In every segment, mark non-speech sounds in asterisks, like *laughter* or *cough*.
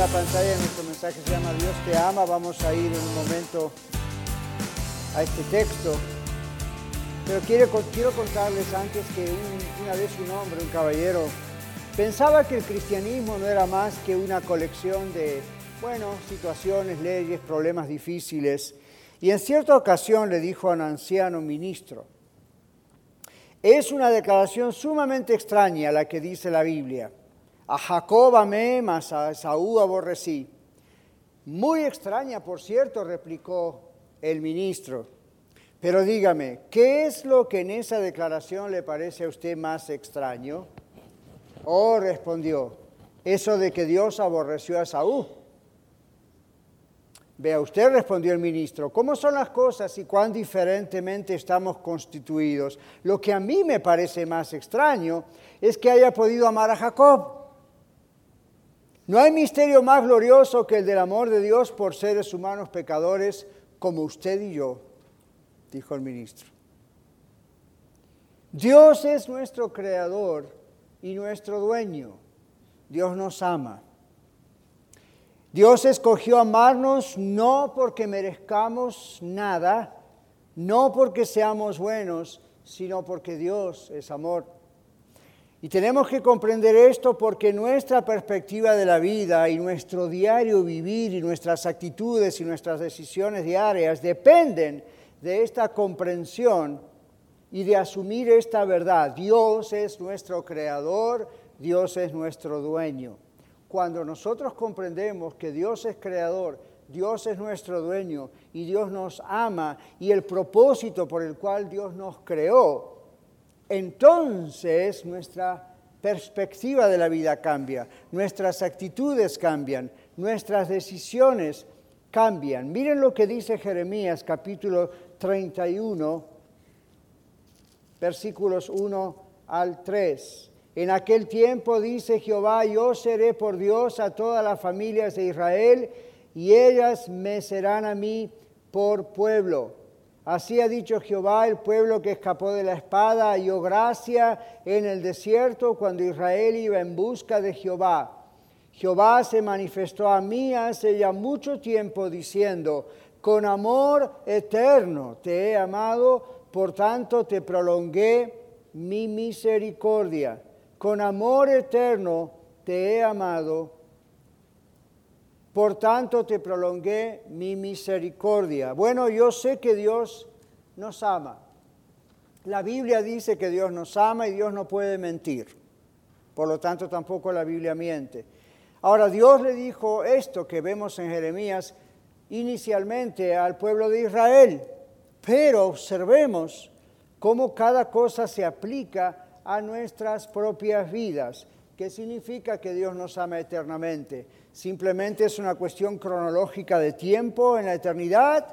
La pantalla, nuestro mensaje se llama Dios te ama. Vamos a ir en un momento a este texto. Pero quiero, quiero contarles antes que un- una vez un hombre, un caballero, pensaba que el cristianismo no era más que una colección de, bueno, situaciones, leyes, problemas difíciles. Y en cierta ocasión le dijo a un anciano ministro, es una declaración sumamente extraña la que dice la Biblia. A Jacob amé, mas a Esaú aborrecí. Muy extraña, por cierto, replicó el ministro. Pero dígame, ¿qué es lo que en esa declaración le parece a usted más extraño? Oh, respondió, eso de que Dios aborreció a Esaú. Vea usted, respondió el ministro, ¿cómo son las cosas y cuán diferentemente estamos constituidos? Lo que a mí me parece más extraño es que haya podido amar a Jacob. No hay misterio más glorioso que el del amor de Dios por seres humanos pecadores como usted y yo, dijo el ministro. Dios es nuestro creador y nuestro dueño. Dios nos ama. Dios escogió amarnos no porque merezcamos nada, no porque seamos buenos, sino porque Dios es amor. Y tenemos que comprender esto porque nuestra perspectiva de la vida y nuestro diario vivir y nuestras actitudes y nuestras decisiones diarias dependen de esta comprensión y de asumir esta verdad. Dios es nuestro creador, Dios es nuestro dueño. Cuando nosotros comprendemos que Dios es creador, Dios es nuestro dueño y Dios nos ama y el propósito por el cual Dios nos creó, entonces nuestra perspectiva de la vida cambia, nuestras actitudes cambian, nuestras decisiones cambian. Miren lo que dice Jeremías capítulo 31, versículos 1 al 3. En aquel tiempo dice Jehová, yo seré por Dios a todas las familias de Israel y ellas me serán a mí por pueblo. Así ha dicho Jehová, el pueblo que escapó de la espada halló gracia en el desierto cuando Israel iba en busca de Jehová. Jehová se manifestó a mí hace ya mucho tiempo diciendo, con amor eterno te he amado, por tanto te prolongué mi misericordia. Con amor eterno te he amado, por tanto te prolongué mi misericordia. Bueno, yo sé que Dios nos ama. La Biblia dice que Dios nos ama y Dios no puede mentir. Por lo tanto, tampoco la Biblia miente. Ahora, Dios le dijo esto que vemos en Jeremías inicialmente al pueblo de Israel, pero observemos cómo cada cosa se aplica a nuestras propias vidas. ¿Qué significa que Dios nos ama eternamente? ¿Simplemente es una cuestión cronológica de tiempo en la eternidad?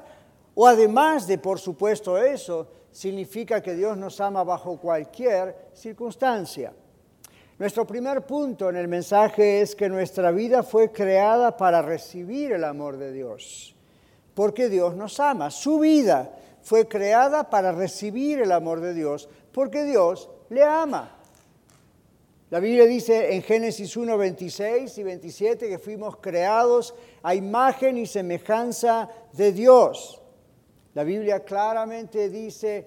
¿O además de, por supuesto, eso, significa que Dios nos ama bajo cualquier circunstancia? Nuestro primer punto en el mensaje es que nuestra vida fue creada para recibir el amor de Dios, porque Dios nos ama. Su vida fue creada para recibir el amor de Dios, porque Dios le ama. La Biblia dice en Génesis 1, 26 y 27 que fuimos creados a imagen y semejanza de Dios. La Biblia claramente dice,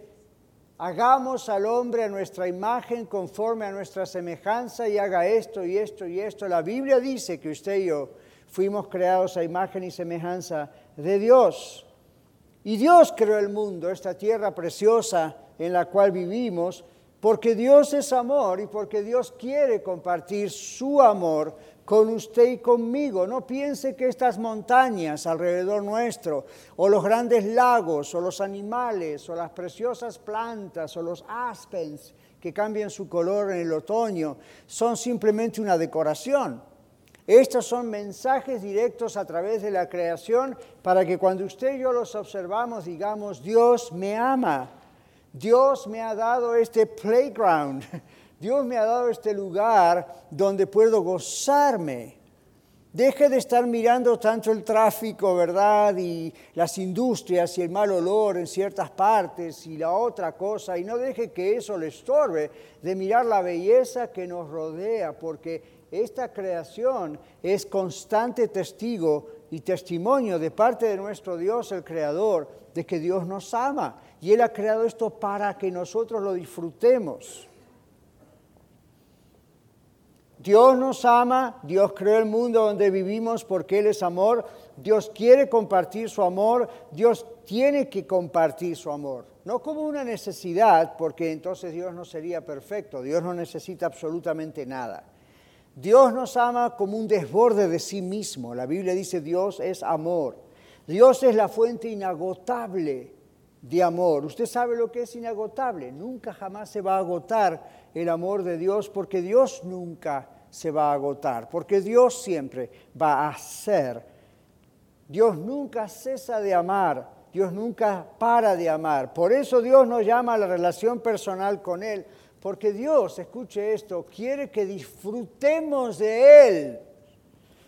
hagamos al hombre a nuestra imagen conforme a nuestra semejanza y haga esto y esto y esto. La Biblia dice que usted y yo fuimos creados a imagen y semejanza de Dios. Y Dios creó el mundo, esta tierra preciosa en la cual vivimos, porque Dios es amor y porque Dios quiere compartir su amor con usted y conmigo. No piense que estas montañas alrededor nuestro, o los grandes lagos, o los animales, o las preciosas plantas, o los aspens que cambian su color en el otoño, son simplemente una decoración. Estos son mensajes directos a través de la creación para que cuando usted y yo los observamos digamos, Dios me ama, Dios me ha dado este playground, *laughs* Dios me ha dado este lugar donde puedo gozarme. Deje de estar mirando tanto el tráfico, ¿verdad? Y las industrias y el mal olor en ciertas partes y la otra cosa. Y no deje que eso le estorbe de mirar la belleza que nos rodea, porque esta creación es constante testigo y testimonio de parte de nuestro Dios, el Creador, de que Dios nos ama. Y Él ha creado esto para que nosotros lo disfrutemos. Dios nos ama, Dios creó el mundo donde vivimos porque Él es amor, Dios quiere compartir su amor, Dios tiene que compartir su amor. No como una necesidad, porque entonces Dios no sería perfecto, Dios no necesita absolutamente nada. Dios nos ama como un desborde de sí mismo. La Biblia dice Dios es amor. Dios es la fuente inagotable de amor. Usted sabe lo que es inagotable. Nunca jamás se va a agotar el amor de Dios porque Dios nunca se va a agotar, porque Dios siempre va a ser. Dios nunca cesa de amar, Dios nunca para de amar. Por eso Dios nos llama a la relación personal con Él, porque Dios, escuche esto, quiere que disfrutemos de Él.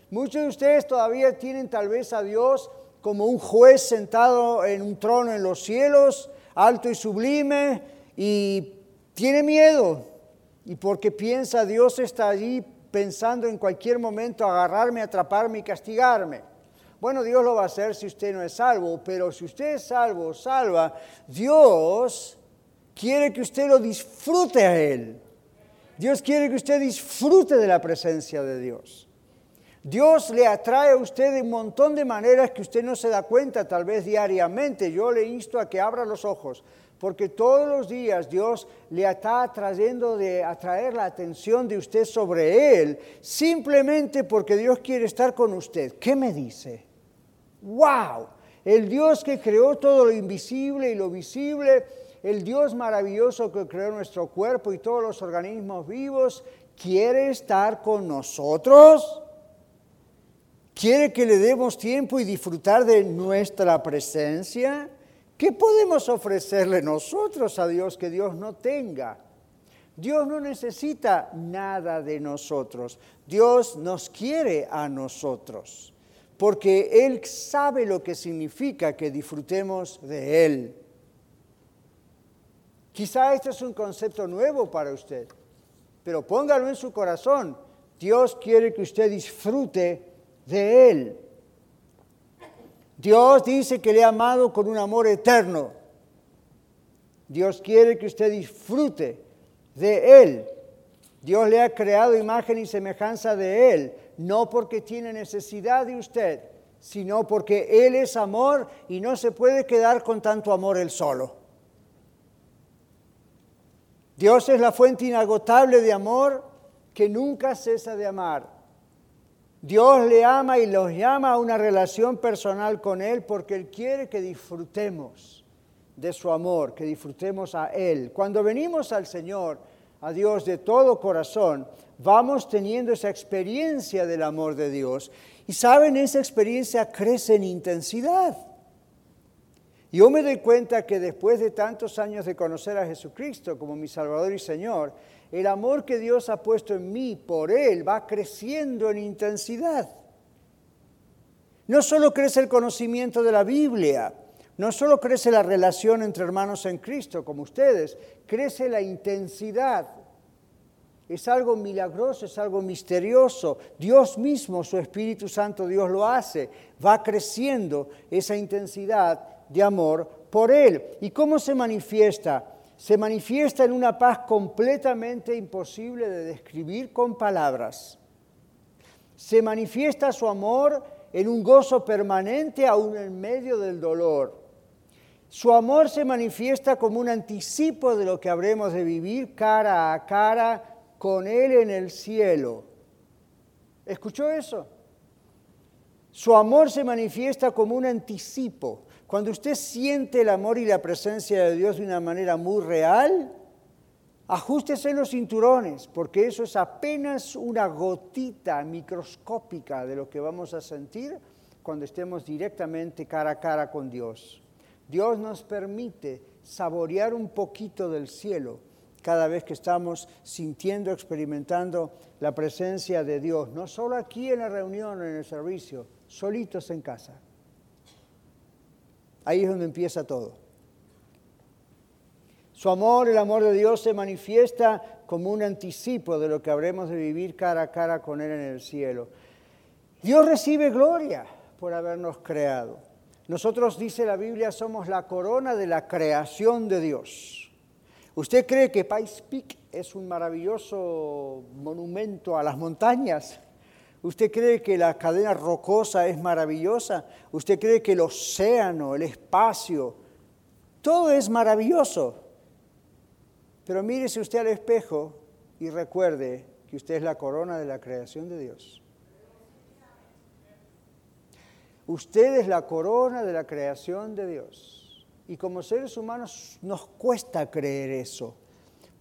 Muchos de ustedes todavía tienen tal vez a Dios como un juez sentado en un trono en los cielos, alto y sublime, y tiene miedo. Y porque piensa Dios está allí pensando en cualquier momento agarrarme, atraparme y castigarme. Bueno, Dios lo va a hacer si usted no es salvo, pero si usted es salvo, salva, Dios quiere que usted lo disfrute a Él. Dios quiere que usted disfrute de la presencia de Dios. Dios le atrae a usted de un montón de maneras que usted no se da cuenta, tal vez diariamente. Yo le insto a que abra los ojos, porque todos los días Dios le está trayendo de atraer la atención de usted sobre Él, simplemente porque Dios quiere estar con usted. ¿Qué me dice? ¡Wow! El Dios que creó todo lo invisible y lo visible, el Dios maravilloso que creó nuestro cuerpo y todos los organismos vivos, quiere estar con nosotros quiere que le demos tiempo y disfrutar de nuestra presencia. ¿Qué podemos ofrecerle nosotros a Dios que Dios no tenga? Dios no necesita nada de nosotros. Dios nos quiere a nosotros, porque Él sabe lo que significa que disfrutemos de Él. Quizá este es un concepto nuevo para usted, pero póngalo en su corazón. Dios quiere que usted disfrute de Él. Dios dice que le ha amado con un amor eterno. Dios quiere que usted disfrute de Él. Dios le ha creado imagen y semejanza de Él, no porque tiene necesidad de usted, sino porque Él es amor y no se puede quedar con tanto amor Él solo. Dios es la fuente inagotable de amor que nunca cesa de amar. Dios le ama y los llama a una relación personal con Él porque Él quiere que disfrutemos de su amor, que disfrutemos a Él. Cuando venimos al Señor, a Dios de todo corazón, vamos teniendo esa experiencia del amor de Dios. Y saben, esa experiencia crece en intensidad. Yo me doy cuenta que después de tantos años de conocer a Jesucristo como mi Salvador y Señor, el amor que Dios ha puesto en mí por Él va creciendo en intensidad. No solo crece el conocimiento de la Biblia, no solo crece la relación entre hermanos en Cristo como ustedes, crece la intensidad. Es algo milagroso, es algo misterioso. Dios mismo, su Espíritu Santo, Dios lo hace. Va creciendo esa intensidad de amor por Él. ¿Y cómo se manifiesta? Se manifiesta en una paz completamente imposible de describir con palabras. Se manifiesta su amor en un gozo permanente aún en medio del dolor. Su amor se manifiesta como un anticipo de lo que habremos de vivir cara a cara con Él en el cielo. ¿Escuchó eso? Su amor se manifiesta como un anticipo. Cuando usted siente el amor y la presencia de Dios de una manera muy real, Ajústese los cinturones, porque eso es apenas una gotita microscópica de lo que vamos a sentir cuando estemos directamente cara a cara con Dios. Dios nos permite saborear un poquito del cielo cada vez que estamos sintiendo, experimentando la presencia de Dios, no solo aquí en la reunión en el servicio, solitos en casa. Ahí es donde empieza todo. Su amor, el amor de Dios se manifiesta como un anticipo de lo que habremos de vivir cara a cara con Él en el cielo. Dios recibe gloria por habernos creado. Nosotros, dice la Biblia, somos la corona de la creación de Dios. ¿Usted cree que Pais Peak es un maravilloso monumento a las montañas? ¿Usted cree que la cadena rocosa es maravillosa? ¿Usted cree que el océano, el espacio, todo es maravilloso? Pero mírese usted al espejo y recuerde que usted es la corona de la creación de Dios. Usted es la corona de la creación de Dios. Y como seres humanos nos cuesta creer eso.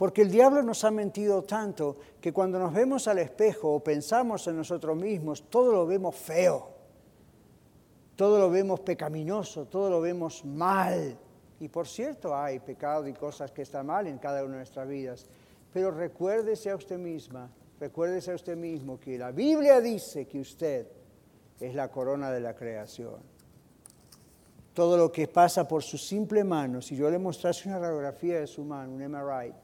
Porque el diablo nos ha mentido tanto que cuando nos vemos al espejo o pensamos en nosotros mismos, todo lo vemos feo, todo lo vemos pecaminoso, todo lo vemos mal. Y por cierto, hay pecado y cosas que están mal en cada una de nuestras vidas. Pero recuérdese a usted misma, recuérdese a usted mismo que la Biblia dice que usted es la corona de la creación. Todo lo que pasa por su simple mano, si yo le mostrase una radiografía de su mano, un MRI,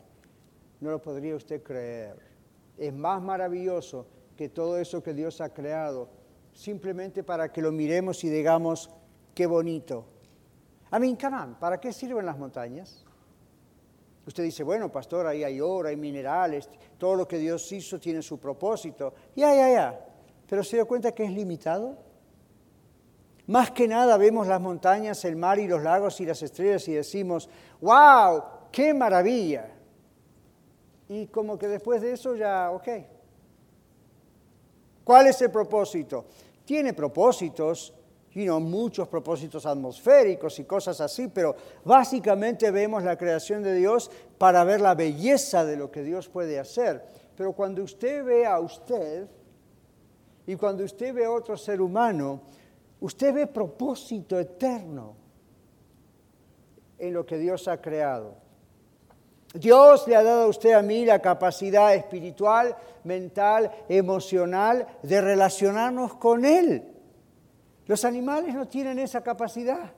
no lo podría usted creer. Es más maravilloso que todo eso que Dios ha creado, simplemente para que lo miremos y digamos, qué bonito, a mí, ¿para qué sirven las montañas? Usted dice, bueno, pastor, ahí hay oro, hay minerales, todo lo que Dios hizo tiene su propósito. Ya, ya, ya. Pero se dio cuenta que es limitado. Más que nada vemos las montañas, el mar y los lagos y las estrellas y decimos, wow, qué maravilla. Y como que después de eso ya, ok. ¿Cuál es el propósito? Tiene propósitos, muchos propósitos atmosféricos y cosas así, pero básicamente vemos la creación de Dios para ver la belleza de lo que Dios puede hacer. Pero cuando usted ve a usted y cuando usted ve a otro ser humano, usted ve propósito eterno en lo que Dios ha creado. Dios le ha dado a usted a mí la capacidad espiritual, mental, emocional de relacionarnos con Él. Los animales no tienen esa capacidad.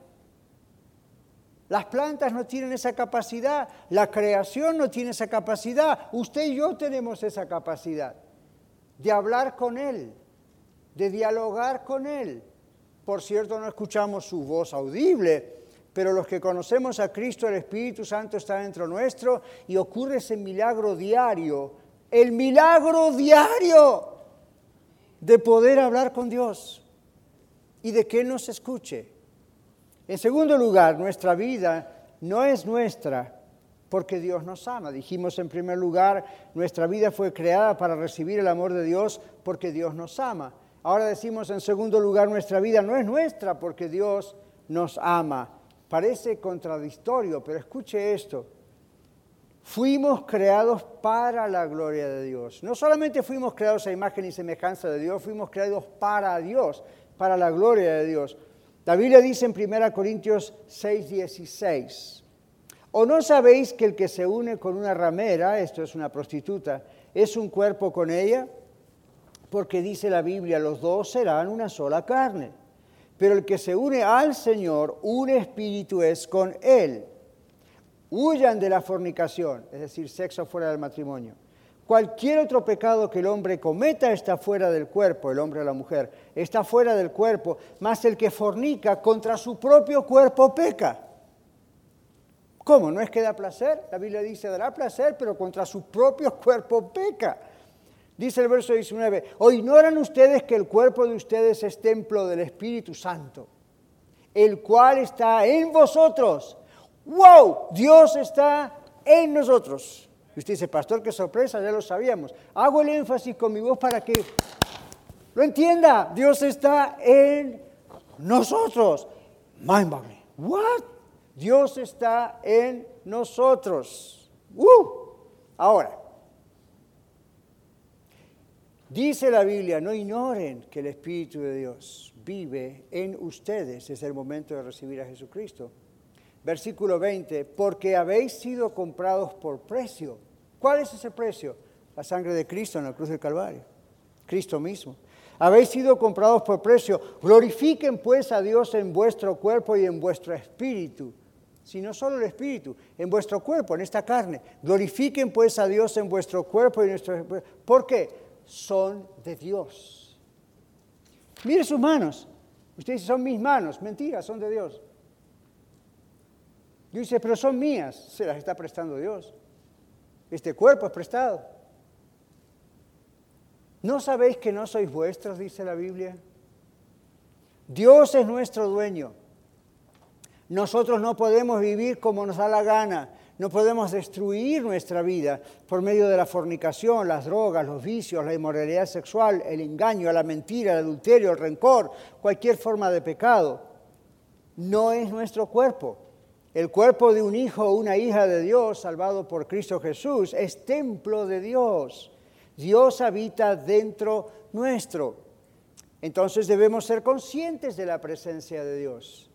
Las plantas no tienen esa capacidad. La creación no tiene esa capacidad. Usted y yo tenemos esa capacidad de hablar con Él, de dialogar con Él. Por cierto, no escuchamos su voz audible, pero los que conocemos a Cristo, el Espíritu Santo está dentro nuestro y ocurre ese milagro diario, el milagro diario de poder hablar con Dios y de que nos escuche. En segundo lugar, nuestra vida no es nuestra porque Dios nos ama. Dijimos en primer lugar, nuestra vida fue creada para recibir el amor de Dios porque Dios nos ama. Ahora decimos en segundo lugar, nuestra vida no es nuestra porque Dios nos ama. Parece contradictorio, pero escuche esto. Fuimos creados para la gloria de Dios. No solamente fuimos creados a imagen y semejanza de Dios, fuimos creados para Dios para la gloria de Dios. La Biblia dice en 1 Corintios 6, 16, ¿o no sabéis que el que se une con una ramera, esto es una prostituta, es un cuerpo con ella? Porque dice la Biblia, los dos serán una sola carne. Pero el que se une al Señor, un espíritu es con Él. Huyan de la fornicación, es decir, sexo fuera del matrimonio. Cualquier otro pecado que el hombre cometa está fuera del cuerpo, el hombre o la mujer, está fuera del cuerpo, más el que fornica contra su propio cuerpo peca. ¿Cómo? ¿No es que da placer? La Biblia dice, dará placer, pero contra su propio cuerpo peca. Dice el verso 19, ¿o ignoran ustedes que el cuerpo de ustedes es templo del Espíritu Santo, el cual está en vosotros? ¡Wow! Dios está en nosotros. Y usted dice, pastor, qué sorpresa, ya lo sabíamos. Hago el énfasis con mi voz para que lo entienda. Dios está en nosotros. Mind boggling. What? Dios está en nosotros. Ahora, dice la Biblia, no ignoren que el Espíritu de Dios vive en ustedes. Es el momento de recibir a Jesucristo. Versículo 20, porque habéis sido comprados por precio. ¿Cuál es ese precio? La sangre de Cristo en la cruz del Calvario. Cristo mismo. Habéis sido comprados por precio. Glorifiquen pues a Dios en vuestro cuerpo y en vuestro espíritu. Si no solo el espíritu, en vuestro cuerpo, en esta carne. Glorifiquen pues a Dios en vuestro cuerpo y en nuestro. ¿Por qué? Son de Dios. Mire sus manos. Ustedes son mis manos. Mentira, son de Dios. Y dice, pero son mías. Se las está prestando Dios. Este cuerpo es prestado. ¿No sabéis que no sois vuestros, dice la Biblia? Dios es nuestro dueño. Nosotros no podemos vivir como nos da la gana. No podemos destruir nuestra vida por medio de la fornicación, las drogas, los vicios, la inmoralidad sexual, el engaño, la mentira, el adulterio, el rencor, cualquier forma de pecado. No es nuestro cuerpo. El cuerpo de un hijo o una hija de Dios salvado por Cristo Jesús es templo de Dios. Dios habita dentro nuestro. Entonces debemos ser conscientes de la presencia de Dios.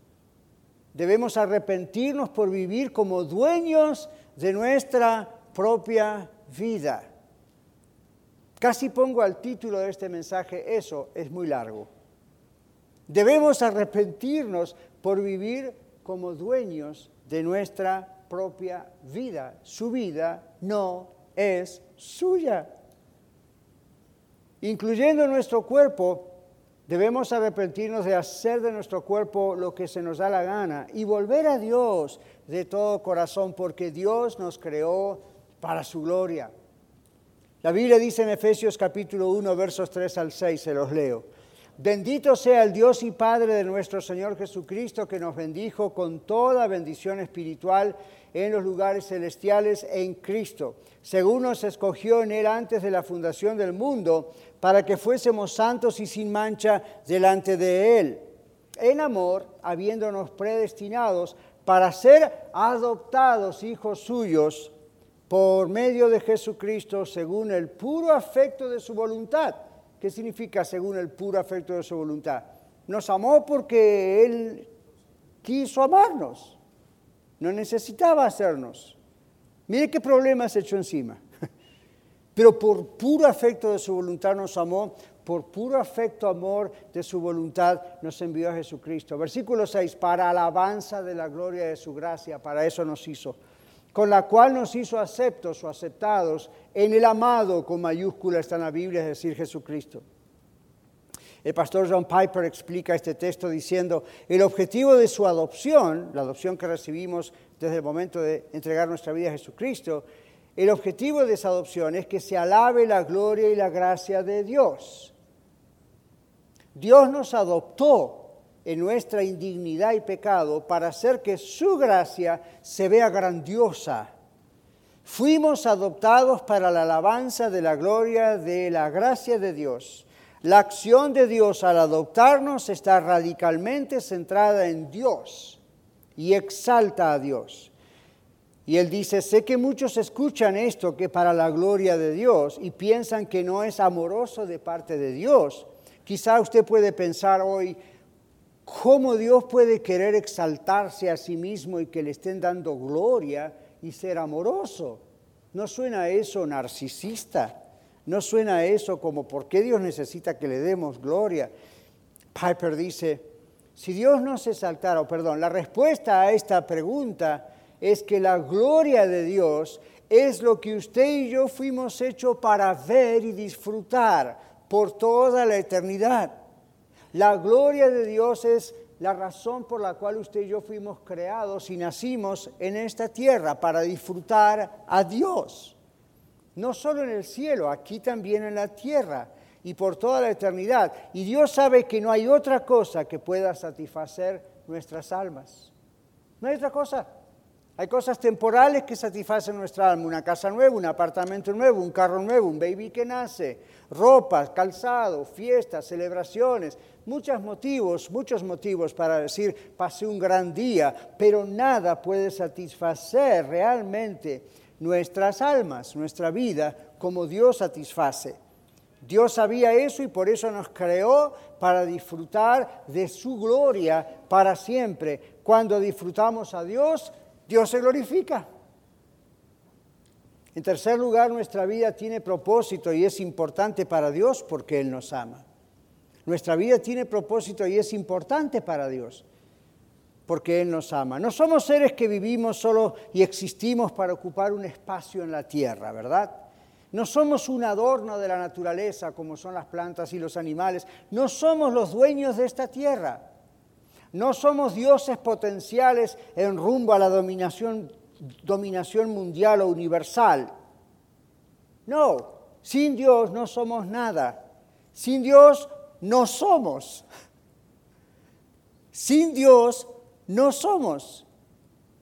Debemos arrepentirnos por vivir como dueños de nuestra propia vida. Casi pongo al título de este mensaje eso, es muy largo. Debemos arrepentirnos por vivir como dueños de nuestra propia vida. Su vida no es suya. Incluyendo nuestro cuerpo, debemos arrepentirnos de hacer de nuestro cuerpo lo que se nos da la gana y volver a Dios de todo corazón, porque Dios nos creó para su gloria. La Biblia dice en Efesios capítulo 1, versos 3 al 6, se los leo. Bendito sea el Dios y Padre de nuestro Señor Jesucristo, que nos bendijo con toda bendición espiritual en los lugares celestiales en Cristo, según nos escogió en Él antes de la fundación del mundo, para que fuésemos santos y sin mancha delante de Él, en amor, habiéndonos predestinados para ser adoptados hijos suyos por medio de Jesucristo, según el puro afecto de su voluntad ¿Qué significa según el puro afecto de su voluntad? Nos amó porque Él quiso amarnos. No necesitaba hacernos. Mire qué problema se echó encima. Pero por puro afecto de su voluntad nos amó, por puro afecto, amor de su voluntad nos envió a Jesucristo. Versículo 6, para alabanza de la gloria de su gracia, para eso nos hizo con la cual nos hizo aceptos o aceptados en el amado, con mayúscula está en la Biblia, es decir, Jesucristo. El pastor John Piper explica este texto diciendo, el objetivo de su adopción, la adopción que recibimos desde el momento de entregar nuestra vida a Jesucristo, el objetivo de esa adopción es que se alabe la gloria y la gracia de Dios. Dios nos adoptó en nuestra indignidad y pecado para hacer que su gracia se vea grandiosa. Fuimos adoptados para la alabanza de la gloria de la gracia de Dios. La acción de Dios al adoptarnos está radicalmente centrada en Dios y exalta a Dios. Y él dice, sé que muchos escuchan esto que para la gloria de Dios y piensan que no es amoroso de parte de Dios. Quizá usted puede pensar hoy, ¿Cómo Dios puede querer exaltarse a sí mismo y que le estén dando gloria y ser amoroso? ¿No suena eso narcisista? ¿No suena eso como por qué Dios necesita que le demos gloria? Piper dice, si Dios no se exaltara, o perdón, la respuesta a esta pregunta es que la gloria de Dios es lo que usted y yo fuimos hechos para ver y disfrutar por toda la eternidad. La gloria de Dios es la razón por la cual usted y yo fuimos creados y nacimos en esta tierra para disfrutar a Dios. No solo en el cielo, aquí también en la tierra y por toda la eternidad. Y Dios sabe que no hay otra cosa que pueda satisfacer nuestras almas. No hay otra cosa. Hay cosas temporales que satisfacen nuestra alma, una casa nueva, un apartamento nuevo, un carro nuevo, un baby que nace, ropa, calzado, fiestas, celebraciones, muchos motivos, muchos motivos para decir pasé un gran día, pero nada puede satisfacer realmente nuestras almas, nuestra vida, como Dios satisface. Dios sabía eso y por eso nos creó para disfrutar de su gloria para siempre. Cuando disfrutamos a Dios, Dios se glorifica. En tercer lugar, nuestra vida tiene propósito y es importante para Dios porque Él nos ama. Nuestra vida tiene propósito y es importante para Dios porque Él nos ama. No somos seres que vivimos solo y existimos para ocupar un espacio en la tierra, ¿verdad? No somos un adorno de la naturaleza como son las plantas y los animales. No somos los dueños de esta tierra. No somos dioses potenciales en rumbo a la dominación dominación mundial o universal. No, sin Dios no somos nada. Sin Dios no somos. Sin Dios no somos.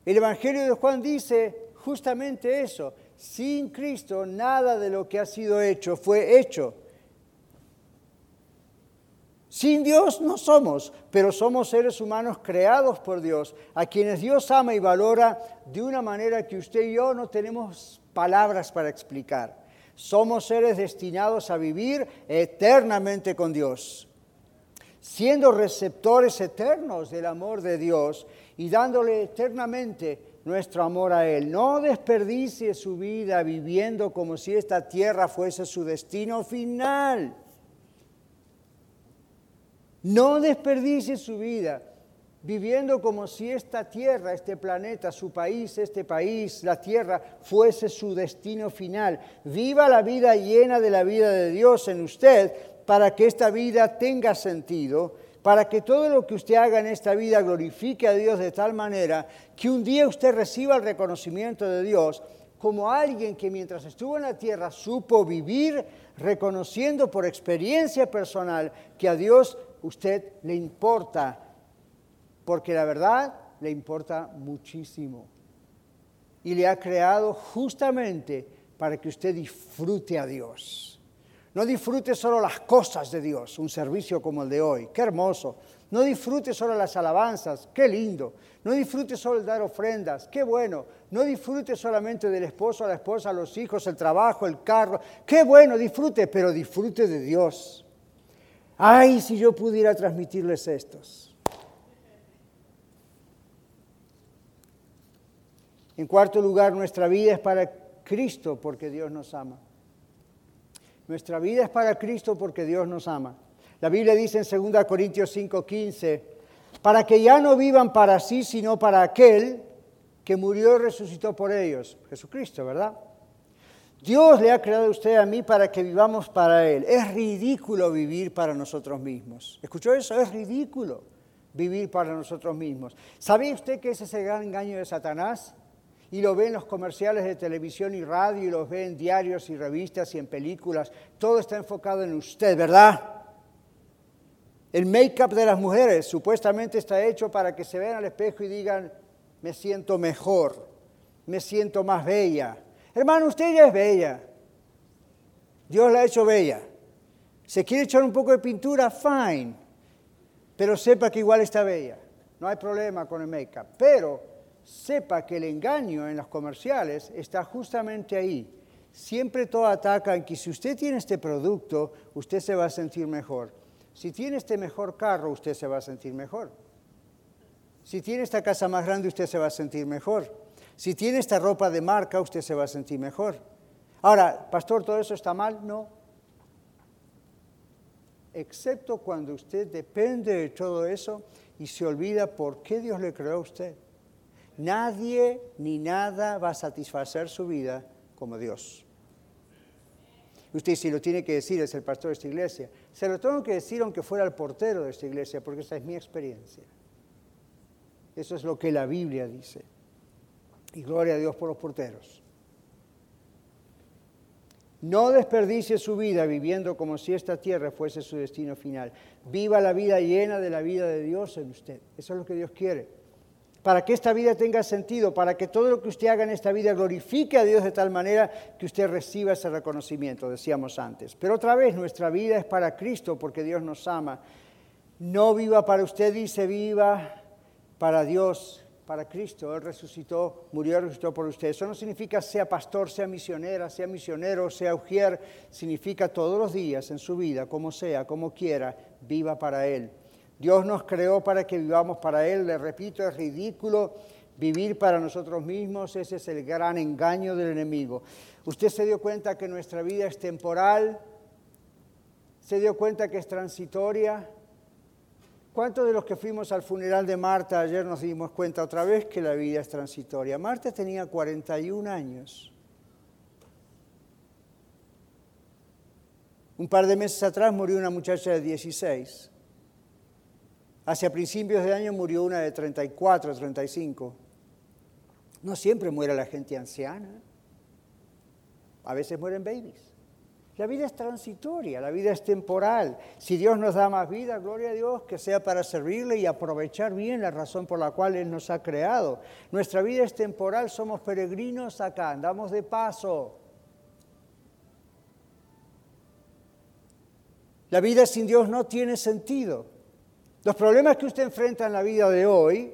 El Evangelio de Juan dice justamente eso. Sin Cristo nada de lo que ha sido hecho fue hecho. Sin Dios no somos, pero somos seres humanos creados por Dios, a quienes Dios ama y valora de una manera que usted y yo no tenemos palabras para explicar. Somos seres destinados a vivir eternamente con Dios, siendo receptores eternos del amor de Dios y dándole eternamente nuestro amor a Él. No desperdicie su vida viviendo como si esta tierra fuese su destino final. No desperdicie su vida viviendo como si esta tierra, este planeta, su país, este país, la tierra, fuese su destino final. Viva la vida llena de la vida de Dios en usted para que esta vida tenga sentido, para que todo lo que usted haga en esta vida glorifique a Dios de tal manera que un día usted reciba el reconocimiento de Dios como alguien que mientras estuvo en la tierra supo vivir reconociendo por experiencia personal que a Dios usted le importa, porque la verdad le importa muchísimo. Y le ha creado justamente para que usted disfrute a Dios. No disfrute solo las cosas de Dios, un servicio como el de hoy, qué hermoso. No disfrute solo las alabanzas, qué lindo. No disfrute solo el dar ofrendas, qué bueno. No disfrute solamente del esposo, a la esposa, los hijos, el trabajo, el carro, qué bueno, disfrute, pero disfrute de Dios. Ay, si yo pudiera transmitirles estos. En cuarto lugar, nuestra vida es para Cristo porque Dios nos ama. Nuestra vida es para Cristo porque Dios nos ama. La Biblia dice en 2 Corintios 5:15, para que ya no vivan para sí, sino para aquel que murió y resucitó por ellos, Jesucristo, ¿verdad? Dios le ha creado a usted a mí para que vivamos para Él. Es ridículo vivir para nosotros mismos. ¿Escuchó eso? Es ridículo vivir para nosotros mismos. ¿Sabía usted que ese es el gran engaño de Satanás? Y lo ve en los comerciales de televisión y radio, y lo ve en diarios y revistas y en películas. Todo está enfocado en usted, ¿verdad? El make-up de las mujeres supuestamente está hecho para que se vean al espejo y digan, me siento mejor, me siento más bella, Hermano, usted ya es bella. Dios la ha hecho bella. ¿Se quiere echar un poco de pintura? Fine. Pero sepa que igual está bella. No hay problema con el make-up. Pero sepa que el engaño en los comerciales está justamente ahí. Siempre todo ataca en que si usted tiene este producto, usted se va a sentir mejor. Si tiene este mejor carro, usted se va a sentir mejor. Si tiene esta casa más grande, usted se va a sentir mejor. Si tiene esta ropa de marca, usted se va a sentir mejor. Ahora, pastor, ¿todo eso está mal? No. Excepto cuando usted depende de todo eso y se olvida por qué Dios le creó a usted. Nadie ni nada va a satisfacer su vida como Dios. Usted si lo tiene que decir, es el pastor de esta iglesia. Se lo tengo que decir aunque fuera el portero de esta iglesia, porque esa es mi experiencia. Eso es lo que la Biblia dice. Y gloria a Dios por los porteros. No desperdicie su vida viviendo como si esta tierra fuese su destino final. Viva la vida llena de la vida de Dios en usted. Eso es lo que Dios quiere. Para que esta vida tenga sentido, para que todo lo que usted haga en esta vida glorifique a Dios de tal manera que usted reciba ese reconocimiento, decíamos antes. Pero otra vez, nuestra vida es para Cristo porque Dios nos ama. No viva para usted, dice, viva para Dios para Cristo. Él resucitó, murió resucitó por usted. Eso no significa sea pastor, sea misionera, sea misionero, sea ujier. Significa todos los días en su vida, como sea, como quiera, viva para Él. Dios nos creó para que vivamos para Él. Le repito, es ridículo vivir para nosotros mismos. Ese es el gran engaño del enemigo. Usted se dio cuenta que nuestra vida es temporal. Se dio cuenta que es transitoria. ¿Cuántos de los que fuimos al funeral de Marta ayer nos dimos cuenta otra vez que la vida es transitoria? Marta tenía 41 años. Un par de meses atrás murió una muchacha de 16. Hacia principios de año murió una de 34, 35. No siempre muere la gente anciana. A veces mueren babies. La vida es transitoria, la vida es temporal. Si Dios nos da más vida, gloria a Dios, que sea para servirle y aprovechar bien la razón por la cual Él nos ha creado. Nuestra vida es temporal, somos peregrinos acá, andamos de paso. La vida sin Dios no tiene sentido. Los problemas que usted enfrenta en la vida de hoy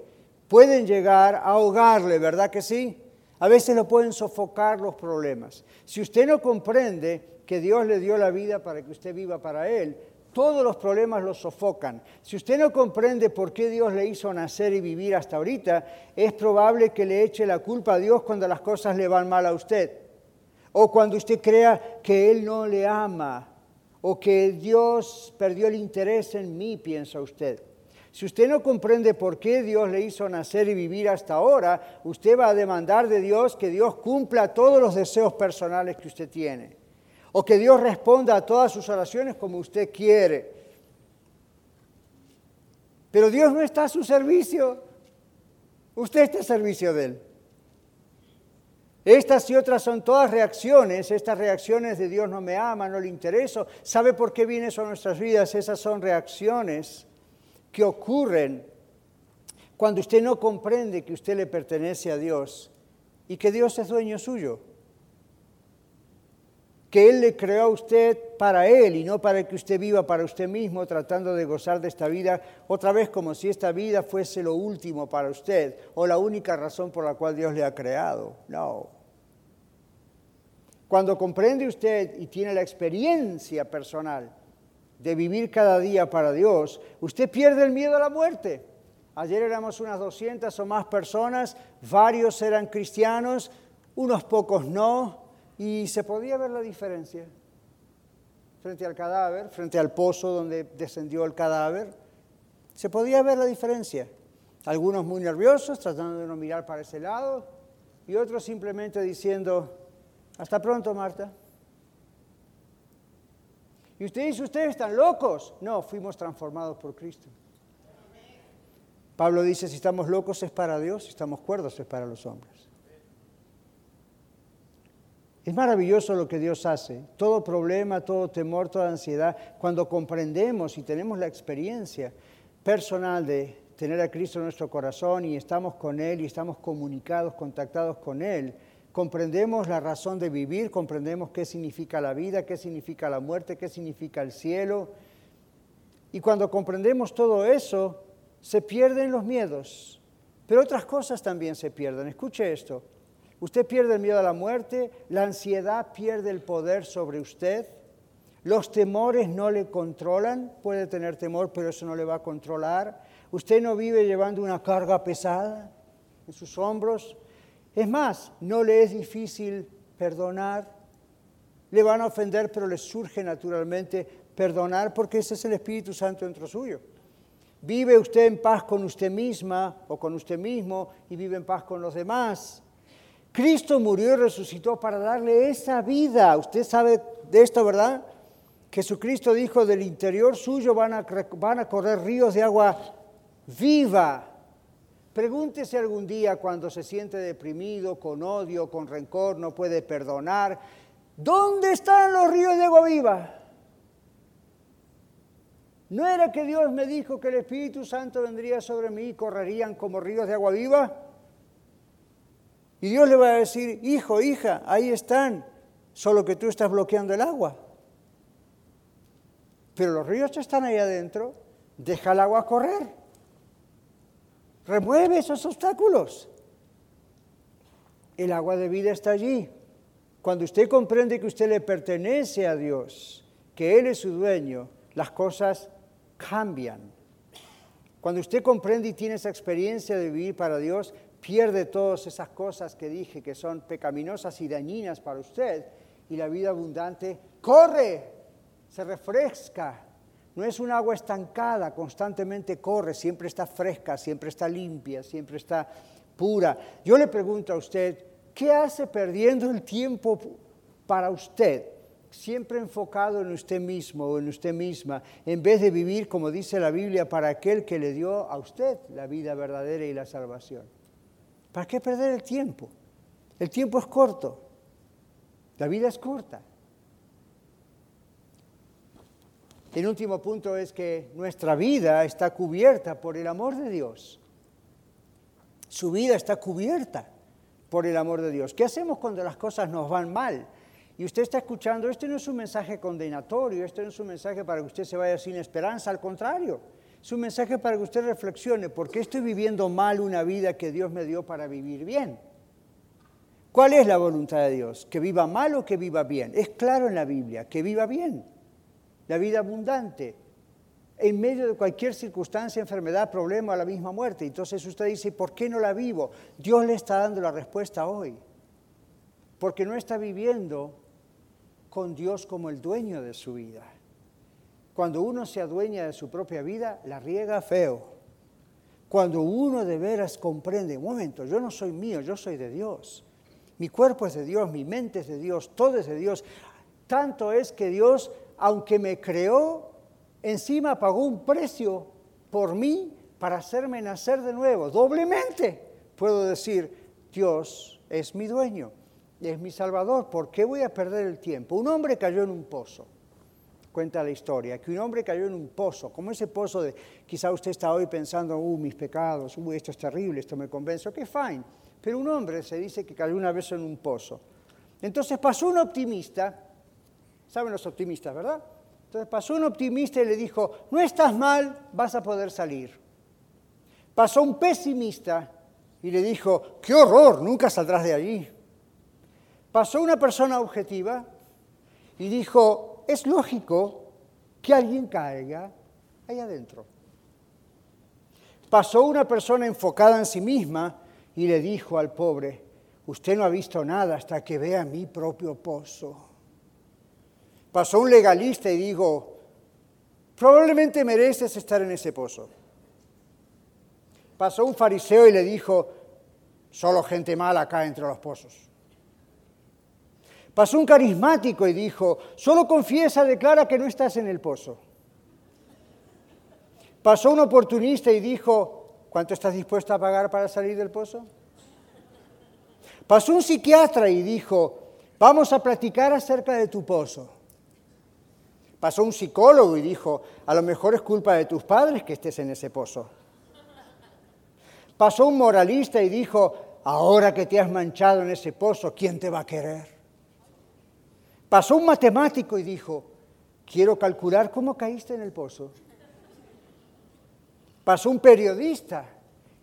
pueden llegar a ahogarle, ¿verdad que sí? A veces lo pueden sofocar los problemas. Si usted no comprende que Dios le dio la vida para que usted viva para Él, todos los problemas los sofocan. Si usted no comprende por qué Dios le hizo nacer y vivir hasta ahorita, es probable que le eche la culpa a Dios cuando las cosas le van mal a usted. O cuando usted crea que Él no le ama. O que Dios perdió el interés en mí, piensa usted. Si usted no comprende por qué Dios le hizo nacer y vivir hasta ahora, usted va a demandar de Dios que Dios cumpla todos los deseos personales que usted tiene o que Dios responda a todas sus oraciones como usted quiere. Pero Dios no está a su servicio, usted está a servicio de Él. Estas y otras son todas reacciones, estas reacciones de Dios no me ama, no le intereso. ¿Sabe por qué viene eso a nuestras vidas? Esas son reacciones que ocurren cuando usted no comprende que usted le pertenece a Dios y que Dios es dueño suyo que Él le creó a usted para Él y no para que usted viva para usted mismo tratando de gozar de esta vida otra vez como si esta vida fuese lo último para usted o la única razón por la cual Dios le ha creado. No. Cuando comprende usted y tiene la experiencia personal de vivir cada día para Dios, usted pierde el miedo a la muerte. Ayer éramos unas 200 o más personas, varios eran cristianos, unos pocos no, y se podía ver la diferencia frente al cadáver, frente al pozo donde descendió el cadáver. Se podía ver la diferencia. Algunos muy nerviosos, tratando de no mirar para ese lado, y otros simplemente diciendo, hasta pronto, Marta. Y usted dice, ustedes están locos. No, fuimos transformados por Cristo. Pablo dice, si estamos locos es para Dios, si estamos cuerdos es para los hombres. Es maravilloso lo que Dios hace. Todo problema, todo temor, toda ansiedad, cuando comprendemos y tenemos la experiencia personal de tener a Cristo en nuestro corazón y estamos con Él y estamos comunicados, contactados con Él, comprendemos la razón de vivir, comprendemos qué significa la vida, qué significa la muerte, qué significa el cielo. Y cuando comprendemos todo eso, se pierden los miedos, pero otras cosas también se pierden. Escuche esto. Usted pierde el miedo a la muerte, la ansiedad pierde el poder sobre usted, los temores no le controlan, puede tener temor, pero eso no le va a controlar. Usted no vive llevando una carga pesada en sus hombros. Es más, no le es difícil perdonar. Le van a ofender, pero le surge naturalmente perdonar porque ese es el Espíritu Santo dentro suyo. Vive usted en paz con usted misma o con usted mismo y vive en paz con los demás. Cristo murió y resucitó para darle esa vida. Usted sabe de esto, ¿verdad? Jesucristo dijo, del interior suyo van a, van a correr ríos de agua viva. Pregúntese algún día cuando se siente deprimido, con odio, con rencor, no puede perdonar, ¿dónde están los ríos de agua viva? ¿No era que Dios me dijo que el Espíritu Santo vendría sobre mí y correrían como ríos de agua viva? Y Dios le va a decir, hijo, hija, ahí están, solo que tú estás bloqueando el agua. Pero los ríos están ahí adentro, deja el agua correr. Remueve esos obstáculos. El agua de vida está allí. Cuando usted comprende que usted le pertenece a Dios, que Él es su dueño, las cosas cambian. Cuando usted comprende y tiene esa experiencia de vivir para Dios, pierde todas esas cosas que dije que son pecaminosas y dañinas para usted y la vida abundante corre, se refresca. No es un agua estancada, constantemente corre, siempre está fresca, siempre está limpia, siempre está pura. Yo le pregunto a usted, ¿qué hace perdiendo el tiempo para usted? Siempre enfocado en usted mismo o en usted misma, en vez de vivir, como dice la Biblia, para aquel que le dio a usted la vida verdadera y la salvación. ¿Para qué perder el tiempo? El tiempo es corto. La vida es corta. El último punto es que nuestra vida está cubierta por el amor de Dios. Su vida está cubierta por el amor de Dios. ¿Qué hacemos cuando las cosas nos van mal? Y usted está escuchando, este no es un mensaje condenatorio, este no es un mensaje para que usted se vaya sin esperanza, al contrario. Es un mensaje para que usted reflexione, ¿por qué estoy viviendo mal una vida que Dios me dio para vivir bien? ¿Cuál es la voluntad de Dios? ¿Que viva mal o que viva bien? Es claro en la Biblia, que viva bien, la vida abundante, en medio de cualquier circunstancia, enfermedad, problema la misma muerte. Entonces usted dice, ¿por qué no la vivo? Dios le está dando la respuesta hoy, porque no está viviendo con Dios como el dueño de su vida. Cuando uno se adueña de su propia vida, la riega feo. Cuando uno de veras comprende, un momento, yo no soy mío, yo soy de Dios. Mi cuerpo es de Dios, mi mente es de Dios, todo es de Dios. Tanto es que Dios, aunque me creó, encima pagó un precio por mí para hacerme nacer de nuevo. Doblemente puedo decir, Dios es mi dueño, es mi salvador. ¿Por qué voy a perder el tiempo? Un hombre cayó en un pozo cuenta la historia, que un hombre cayó en un pozo, como ese pozo de, quizá usted está hoy pensando, uh, mis pecados, uh, esto es terrible, esto me convence, ok, fine, pero un hombre se dice que cayó una vez en un pozo. Entonces pasó un optimista, saben los optimistas, ¿verdad? Entonces pasó un optimista y le dijo, no estás mal, vas a poder salir. Pasó un pesimista y le dijo, qué horror, nunca saldrás de allí. Pasó una persona objetiva y dijo, es lógico que alguien caiga ahí adentro. Pasó una persona enfocada en sí misma y le dijo al pobre, usted no ha visto nada hasta que vea mi propio pozo. Pasó un legalista y dijo, probablemente mereces estar en ese pozo. Pasó un fariseo y le dijo, solo gente mala cae entre los pozos. Pasó un carismático y dijo, solo confiesa, declara que no estás en el pozo. Pasó un oportunista y dijo, ¿cuánto estás dispuesto a pagar para salir del pozo? Pasó un psiquiatra y dijo, vamos a platicar acerca de tu pozo. Pasó un psicólogo y dijo, a lo mejor es culpa de tus padres que estés en ese pozo. Pasó un moralista y dijo, ahora que te has manchado en ese pozo, ¿quién te va a querer? Pasó un matemático y dijo, quiero calcular cómo caíste en el pozo. Pasó un periodista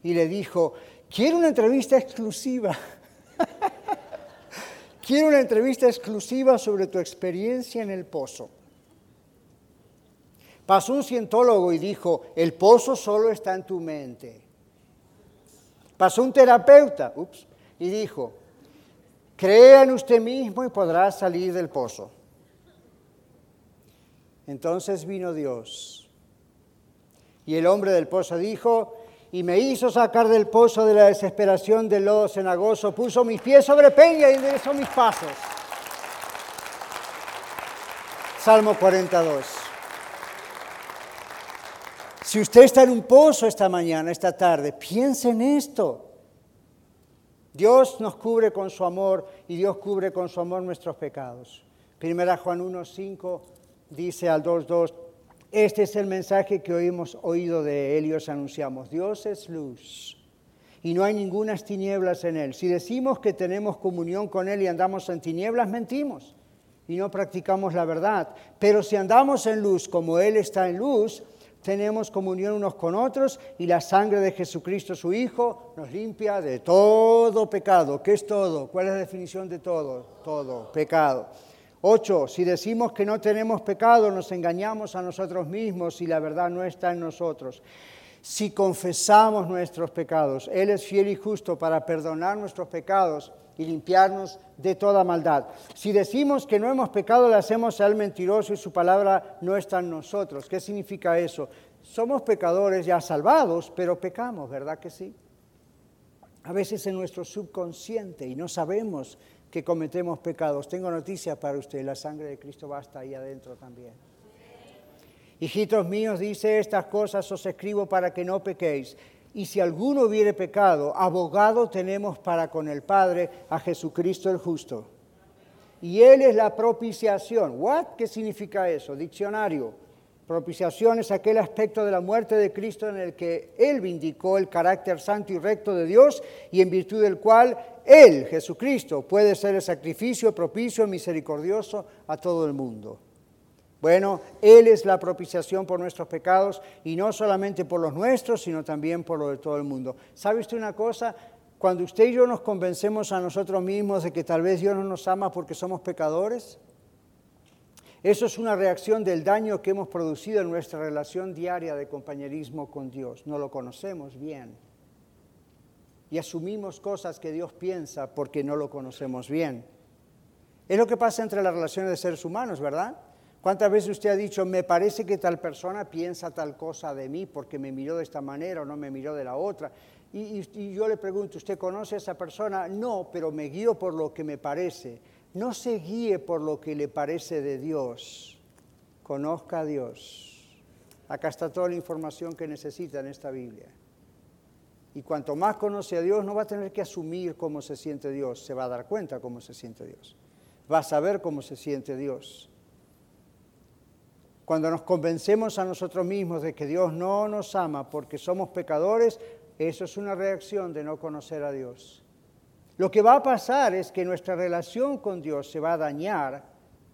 y le dijo, quiero una entrevista exclusiva. *laughs* quiero una entrevista exclusiva sobre tu experiencia en el pozo. Pasó un cientólogo y dijo, el pozo solo está en tu mente. Pasó un terapeuta ups, y dijo, Crea en usted mismo y podrá salir del pozo. Entonces vino Dios. Y el hombre del pozo dijo, y me hizo sacar del pozo de la desesperación del lodo cenagoso, puso mis pies sobre peña y enderezó mis pasos. Salmo 42. Si usted está en un pozo esta mañana, esta tarde, piense en esto. Dios nos cubre con su amor y Dios cubre con su amor nuestros pecados. Primera Juan 1.5 dice al 2.2, este es el mensaje que hemos oído de él y os anunciamos. Dios es luz y no hay ninguna tinieblas en él. Si decimos que tenemos comunión con él y andamos en tinieblas, mentimos y no practicamos la verdad. Pero si andamos en luz como él está en luz, tenemos comunión unos con otros y la sangre de Jesucristo su Hijo nos limpia de todo pecado. ¿Qué es todo? ¿Cuál es la definición de todo? Todo, pecado. Ocho, si decimos que no tenemos pecado, nos engañamos a nosotros mismos y la verdad no está en nosotros. Si confesamos nuestros pecados, Él es fiel y justo para perdonar nuestros pecados y limpiarnos de toda maldad. Si decimos que no hemos pecado, le hacemos al mentiroso y su palabra no está en nosotros. ¿Qué significa eso? Somos pecadores ya salvados, pero pecamos, ¿verdad que sí? A veces en nuestro subconsciente y no sabemos que cometemos pecados. Tengo noticia para usted, la sangre de Cristo va hasta ahí adentro también. Hijitos míos, dice estas cosas os escribo para que no pequéis. Y si alguno hubiere pecado, abogado tenemos para con el Padre a Jesucristo el justo. Y Él es la propiciación. ¿What? ¿Qué significa eso? Diccionario. Propiciación es aquel aspecto de la muerte de Cristo en el que Él vindicó el carácter santo y recto de Dios y en virtud del cual Él, Jesucristo, puede ser el sacrificio propicio y misericordioso a todo el mundo. Bueno, Él es la propiciación por nuestros pecados y no solamente por los nuestros, sino también por los de todo el mundo. ¿Sabe usted una cosa? Cuando usted y yo nos convencemos a nosotros mismos de que tal vez Dios no nos ama porque somos pecadores, eso es una reacción del daño que hemos producido en nuestra relación diaria de compañerismo con Dios. No lo conocemos bien. Y asumimos cosas que Dios piensa porque no lo conocemos bien. Es lo que pasa entre las relaciones de seres humanos, ¿verdad? ¿Cuántas veces usted ha dicho, me parece que tal persona piensa tal cosa de mí porque me miró de esta manera o no me miró de la otra? Y, yo le pregunto, ¿usted conoce a esa persona? No, pero me guío por lo que me parece. No se guíe por lo que le parece de Dios. Conozca a Dios. Acá está toda la información que necesita en esta Biblia. Y cuanto más conoce a Dios, no va a tener que asumir cómo se siente Dios, se va a dar cuenta cómo se siente Dios. Va a saber cómo se siente Dios. Cuando nos convencemos a nosotros mismos de que Dios no nos ama porque somos pecadores, eso es una reacción de no conocer a Dios. Lo que va a pasar es que nuestra relación con Dios se va a dañar,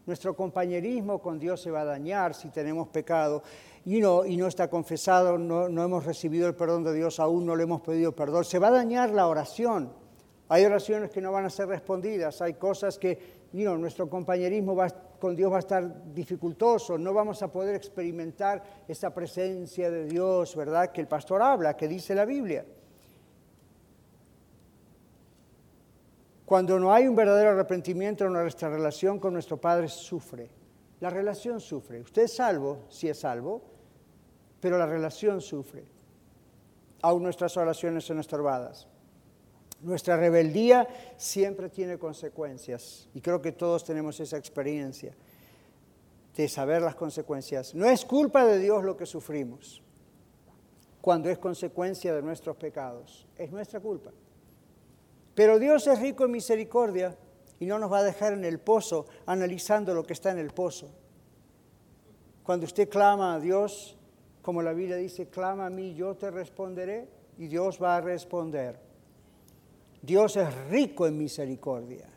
nuestro compañerismo con Dios se va a dañar si tenemos pecado y no, está confesado, no, hemos recibido el perdón de Dios, aún no le hemos pedido perdón. Se va a dañar la oración. Hay oraciones que no van a ser respondidas, hay cosas que nuestro compañerismo con Dios va a estar dificultoso, no vamos a poder experimentar esa presencia de Dios, ¿verdad? Que el pastor habla, que dice la Biblia. Cuando no hay un verdadero arrepentimiento en nuestra relación con nuestro Padre, sufre. La relación sufre. Usted es salvo, si es salvo, pero la relación sufre. Aún nuestras oraciones son estorbadas. Nuestra rebeldía siempre tiene consecuencias y creo que todos tenemos esa experiencia de saber las consecuencias. No es culpa de Dios lo que sufrimos cuando es consecuencia de nuestros pecados, es nuestra culpa. Pero Dios es rico en misericordia y no nos va a dejar en el pozo analizando lo que está en el pozo. Cuando usted clama a Dios, como la Biblia dice, clama a mí, yo te responderé y Dios va a responder. Dios es rico en misericordia.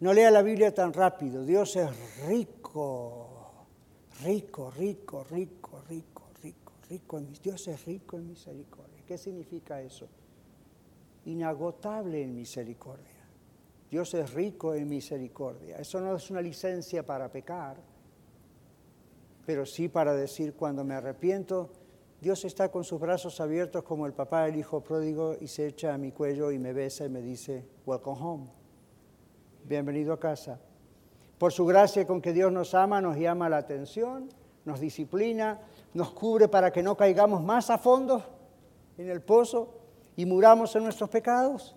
No lea la Biblia tan rápido. Dios es rico, rico, rico, rico, rico, rico, rico. Dios es rico en misericordia. ¿Qué significa eso? Inagotable en misericordia. Dios es rico en misericordia. Eso no es una licencia para pecar, pero sí para decir cuando me arrepiento, Dios está con sus brazos abiertos como el papá del hijo pródigo y se echa a mi cuello y me besa y me dice, welcome home, bienvenido a casa. Por su gracia con que Dios nos ama, nos llama la atención, nos disciplina, nos cubre para que no caigamos más a fondo en el pozo y muramos en nuestros pecados.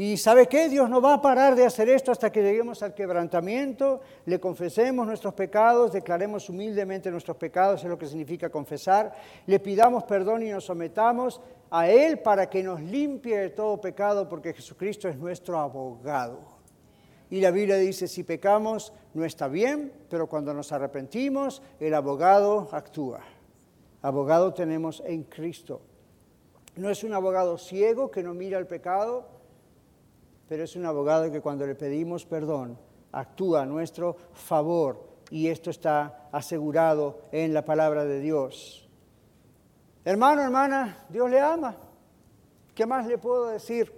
Y ¿sabe qué? Dios no va a parar de hacer esto hasta que lleguemos al quebrantamiento, le confesemos nuestros pecados, declaremos humildemente nuestros pecados, es lo que significa confesar, le pidamos perdón y nos sometamos a Él para que nos limpie de todo pecado, porque Jesucristo es nuestro abogado. Y la Biblia dice, si pecamos no está bien, pero cuando nos arrepentimos, el abogado actúa. Abogado tenemos en Cristo. No es un abogado ciego que no mira el pecado, pero es un abogado que cuando le pedimos perdón actúa a nuestro favor y esto está asegurado en la palabra de Dios. Hermano, hermana, Dios le ama. ¿Qué más le puedo decir?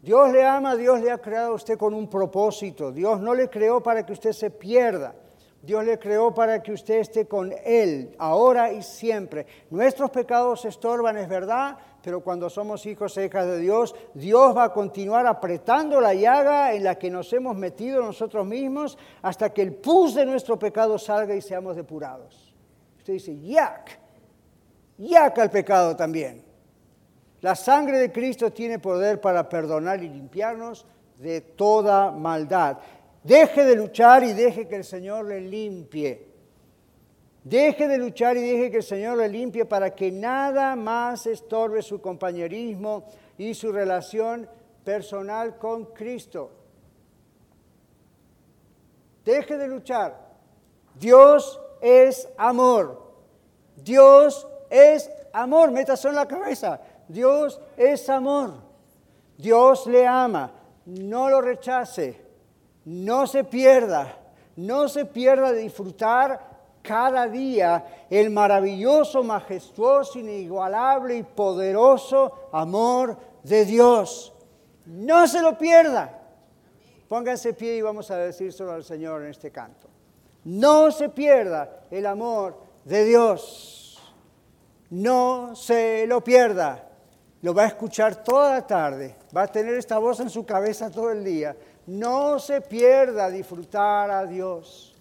Dios le ama, Dios le ha creado a usted con un propósito. Dios no le creó para que usted se pierda. Dios le creó para que usted esté con Él, ahora y siempre. Nuestros pecados estorban, es verdad, pero cuando somos hijos e hijas de Dios, Dios va a continuar apretando la llaga en la que nos hemos metido nosotros mismos hasta que el pus de nuestro pecado salga y seamos depurados. Usted dice, yak, yak al pecado también. La sangre de Cristo tiene poder para perdonar y limpiarnos de toda maldad. Deje de luchar y deje que el Señor le limpie. Deje de luchar y deje que el Señor le limpie para que nada más estorbe su compañerismo y su relación personal con Cristo. Deje de luchar. Dios es amor. Dios es amor. Métase en la cabeza. Dios es amor. Dios le ama. No lo rechace no se pierda, no se pierda de disfrutar cada día el maravilloso, majestuoso, inigualable y poderoso amor de Dios. No se lo pierda. Pónganse pie y vamos a decírselo al Señor en este canto. No se pierda el amor de Dios. No se lo pierda. Lo va a escuchar toda la tarde. Va a tener esta voz en su cabeza todo el día. No se pierda disfrutar a Dios.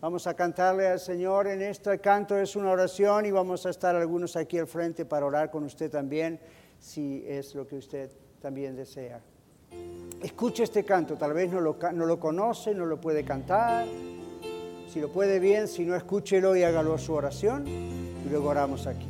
Vamos a cantarle al Señor en este canto, es una oración y vamos a estar algunos aquí al frente para orar con usted también, si es lo que usted también desea. Escuche este canto, tal vez no lo, no lo conoce, no lo puede cantar. Si lo puede bien, si no, escúchelo y hágalo su oración y luego oramos aquí.